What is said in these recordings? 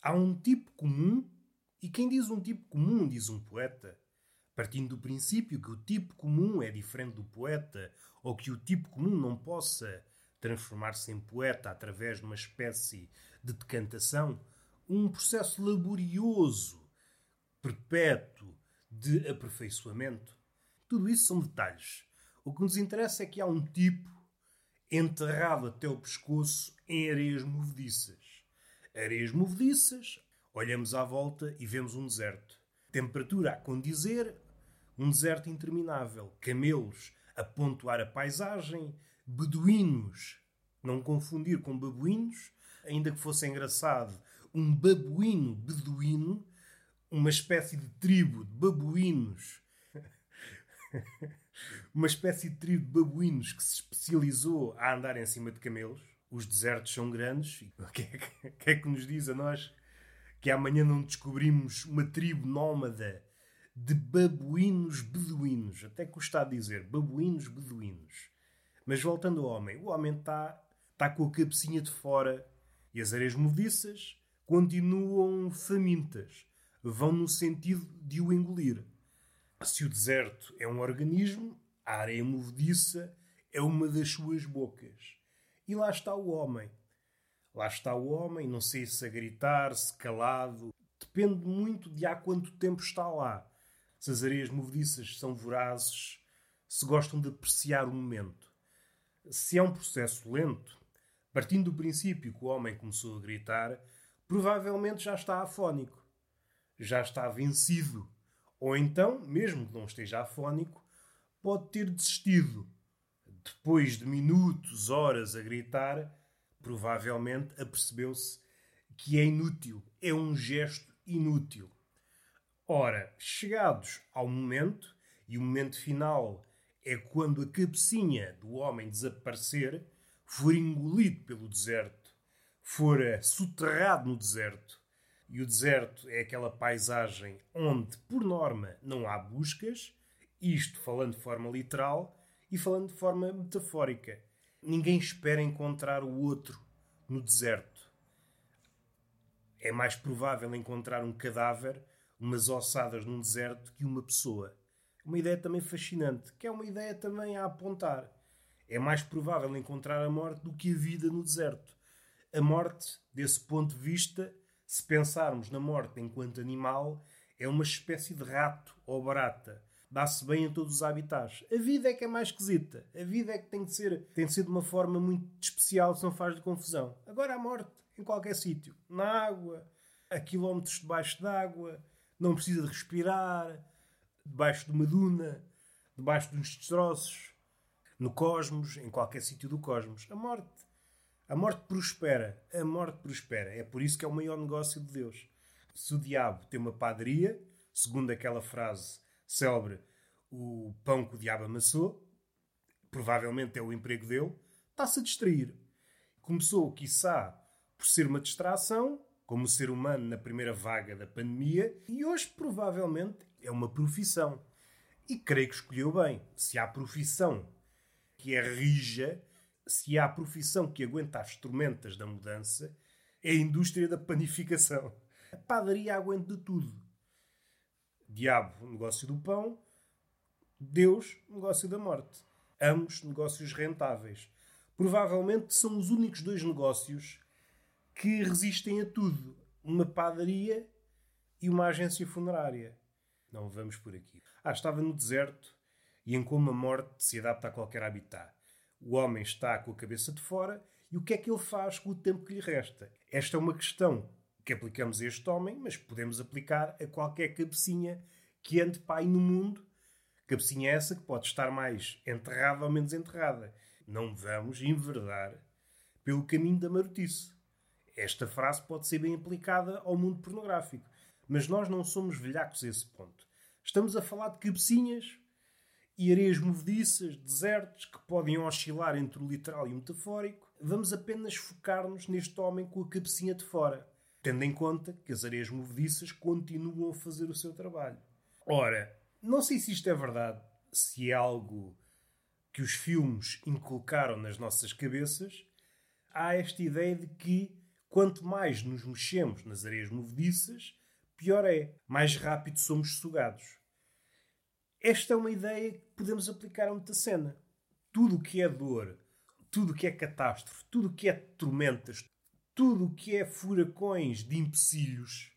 Há um tipo comum, e quem diz um tipo comum diz um poeta. Partindo do princípio que o tipo comum é diferente do poeta, ou que o tipo comum não possa transformar-se em poeta através de uma espécie de decantação, um processo laborioso, perpétuo de aperfeiçoamento. Tudo isso são detalhes. O que nos interessa é que há um tipo enterrado até o pescoço em areias movediças. Areias movediças, olhamos à volta e vemos um deserto. Temperatura a condizer, um deserto interminável. Camelos a pontuar a paisagem, beduínos, não confundir com babuínos, ainda que fosse engraçado, um babuíno beduíno, uma espécie de tribo de babuínos, uma espécie de tribo de babuínos que se especializou a andar em cima de camelos. Os desertos são grandes. O que é que, é que nos diz a nós que amanhã não descobrimos uma tribo nómada de babuínos beduínos? Até custa a dizer babuínos beduínos. Mas voltando ao homem, o homem está tá com a cabecinha de fora e as areias movediças continuam famintas, vão no sentido de o engolir. Se o deserto é um organismo, a areia movediça é uma das suas bocas. E lá está o homem. Lá está o homem, não sei se a gritar, se calado. Depende muito de há quanto tempo está lá. Se as areias movediças são vorazes, se gostam de apreciar o momento. Se é um processo lento, partindo do princípio que o homem começou a gritar, provavelmente já está afónico, já está vencido. Ou então, mesmo que não esteja afónico, pode ter desistido. Depois de minutos, horas a gritar, provavelmente apercebeu-se que é inútil, é um gesto inútil. Ora, chegados ao momento, e o momento final é quando a cabecinha do homem desaparecer, for engolido pelo deserto, for soterrado no deserto. E o deserto é aquela paisagem onde, por norma, não há buscas, isto falando de forma literal e falando de forma metafórica. Ninguém espera encontrar o outro no deserto. É mais provável encontrar um cadáver, umas ossadas num deserto, que uma pessoa. Uma ideia também fascinante, que é uma ideia também a apontar. É mais provável encontrar a morte do que a vida no deserto. A morte, desse ponto de vista, se pensarmos na morte enquanto animal, é uma espécie de rato ou barata. Dá-se bem em todos os habitats. A vida é que é mais esquisita. A vida é que tem de ser, tem de ser de uma forma muito especial, se não faz de confusão. Agora a morte, em qualquer sítio. Na água, a quilómetros debaixo d'água, não precisa de respirar, debaixo de uma duna, debaixo de uns destroços, no cosmos, em qualquer sítio do cosmos. A morte. A morte prospera. A morte prospera. É por isso que é o maior negócio de Deus. Se o diabo tem uma padaria, segundo aquela frase célebre, o pão que o diabo amassou, provavelmente é o emprego dele, está-se a distrair. Começou, quiçá, por ser uma distração, como ser humano na primeira vaga da pandemia, e hoje provavelmente é uma profissão. E creio que escolheu bem. Se há profissão que é rija, se há profissão que aguenta as tormentas da mudança, é a indústria da panificação. A padaria aguenta de tudo. Diabo, negócio do pão. Deus, negócio da morte. Ambos negócios rentáveis. Provavelmente são os únicos dois negócios que resistem a tudo. Uma padaria e uma agência funerária. Não vamos por aqui. Ah, estava no deserto e em como a morte se adapta a qualquer habitat. O homem está com a cabeça de fora e o que é que ele faz com o tempo que lhe resta? Esta é uma questão que aplicamos a este homem, mas podemos aplicar a qualquer cabecinha que ande pai no mundo. Cabecinha essa que pode estar mais enterrada ou menos enterrada. Não vamos enverdar pelo caminho da marotice. Esta frase pode ser bem aplicada ao mundo pornográfico. Mas nós não somos velhacos a esse ponto. Estamos a falar de cabecinhas e areias movediças, desertos, que podem oscilar entre o literal e o metafórico. Vamos apenas focar-nos neste homem com a cabecinha de fora, tendo em conta que as areias movediças continuam a fazer o seu trabalho. Ora, não sei se isto é verdade, se é algo que os filmes inculcaram nas nossas cabeças, há esta ideia de que Quanto mais nos mexemos nas areias movediças, pior é. Mais rápido somos sugados. Esta é uma ideia que podemos aplicar a muita cena. Tudo o que é dor, tudo o que é catástrofe, tudo o que é tormentas, tudo o que é furacões de empecilhos,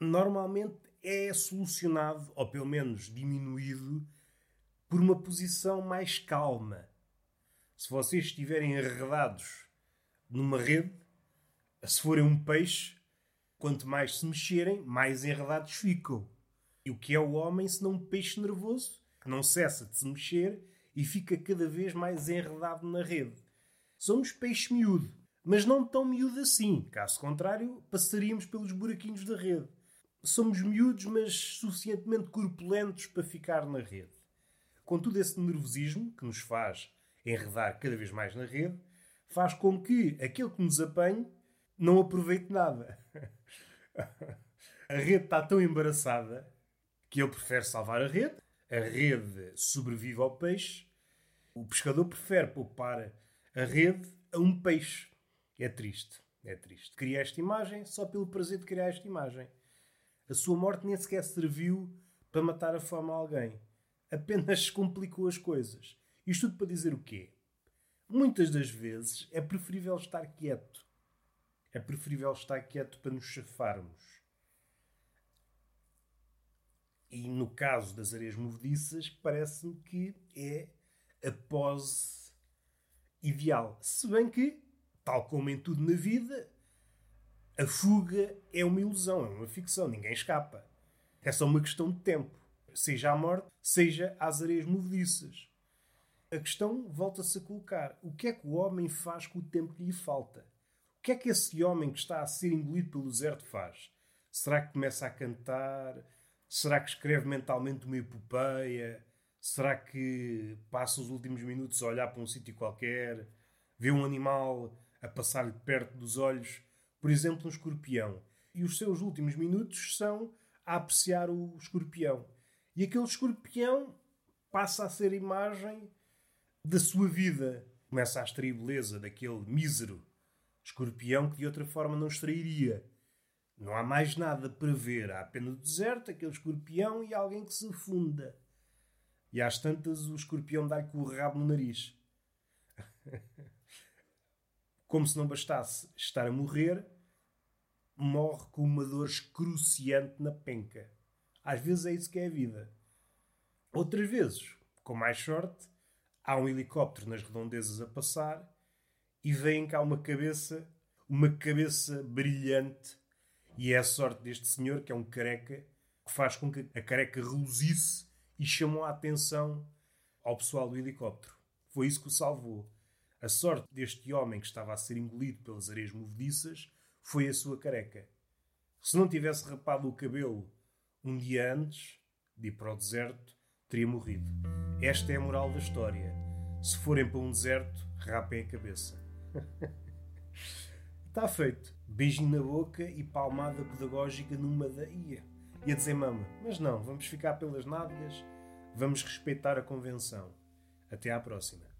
normalmente é solucionado, ou pelo menos diminuído, por uma posição mais calma. Se vocês estiverem enredados numa rede, se forem um peixe, quanto mais se mexerem, mais enredados ficam. E o que é o homem se não um peixe nervoso que não cessa de se mexer e fica cada vez mais enredado na rede? Somos peixe miúdo, mas não tão miúdo assim. Caso contrário, passaríamos pelos buraquinhos da rede. Somos miúdos, mas suficientemente corpulentos para ficar na rede. Com todo esse nervosismo que nos faz enredar cada vez mais na rede, faz com que aquele que nos apanhe não aproveite nada. a rede está tão embaraçada que ele prefere salvar a rede, a rede sobrevive ao peixe, o pescador prefere poupar a rede a um peixe. É triste, é triste. Cria esta imagem só pelo prazer de criar esta imagem. A sua morte nem sequer serviu para matar a fome a alguém. Apenas complicou as coisas. Isto tudo para dizer o quê? Muitas das vezes é preferível estar quieto. É preferível estar quieto para nos chafarmos. E no caso das areias movediças, parece-me que é a pose ideal. Se bem que, tal como em tudo na vida, a fuga é uma ilusão, é uma ficção, ninguém escapa. É só uma questão de tempo, seja à morte, seja às areias movediças. A questão volta-se a colocar: o que é que o homem faz com o tempo que lhe falta? O que é que esse homem que está a ser engolido pelo deserto faz? Será que começa a cantar? Será que escreve mentalmente uma epopeia? Será que passa os últimos minutos a olhar para um sítio qualquer? Vê um animal a passar-lhe perto dos olhos? Por exemplo, um escorpião. E os seus últimos minutos são a apreciar o escorpião. E aquele escorpião passa a ser imagem da sua vida. Começa a extrair beleza daquele mísero escorpião que de outra forma não extrairia. Não há mais nada para ver. Há apenas o deserto, aquele escorpião e alguém que se afunda. E às tantas o escorpião dá-lhe com o rabo no nariz. Como se não bastasse estar a morrer, morre com uma dor excruciante na penca. Às vezes é isso que é a vida. Outras vezes, com mais sorte, há um helicóptero nas redondezas a passar e vem cá uma cabeça, uma cabeça brilhante e é a sorte deste senhor, que é um careca, que faz com que a careca reluzisse e chamou a atenção ao pessoal do helicóptero. Foi isso que o salvou. A sorte deste homem que estava a ser engolido pelas areias movediças foi a sua careca. Se não tivesse rapado o cabelo um dia antes de ir para o deserto, teria morrido. Esta é a moral da história. Se forem para um deserto, rapem a cabeça. Está feito. Beijinho na boca e palmada pedagógica numa da ia. Dizer mama, mas não, vamos ficar pelas nádegas, vamos respeitar a convenção. Até à próxima.